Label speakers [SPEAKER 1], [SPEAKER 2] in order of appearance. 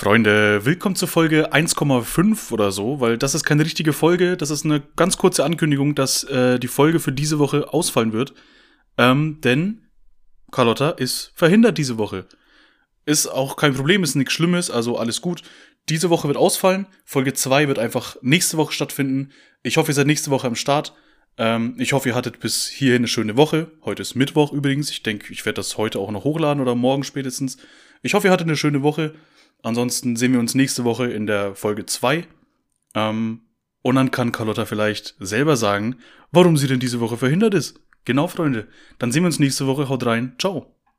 [SPEAKER 1] Freunde, willkommen zur Folge 1,5 oder so, weil das ist keine richtige Folge. Das ist eine ganz kurze Ankündigung, dass äh, die Folge für diese Woche ausfallen wird. Ähm, denn Carlotta ist verhindert diese Woche. Ist auch kein Problem, ist nichts Schlimmes, also alles gut. Diese Woche wird ausfallen. Folge 2 wird einfach nächste Woche stattfinden. Ich hoffe, ihr seid nächste Woche am Start. Ähm, ich hoffe, ihr hattet bis hierhin eine schöne Woche. Heute ist Mittwoch übrigens. Ich denke, ich werde das heute auch noch hochladen oder morgen spätestens. Ich hoffe, ihr hattet eine schöne Woche. Ansonsten sehen wir uns nächste Woche in der Folge 2. Ähm, und dann kann Carlotta vielleicht selber sagen, warum sie denn diese Woche verhindert ist. Genau, Freunde. Dann sehen wir uns nächste Woche. Haut rein. Ciao.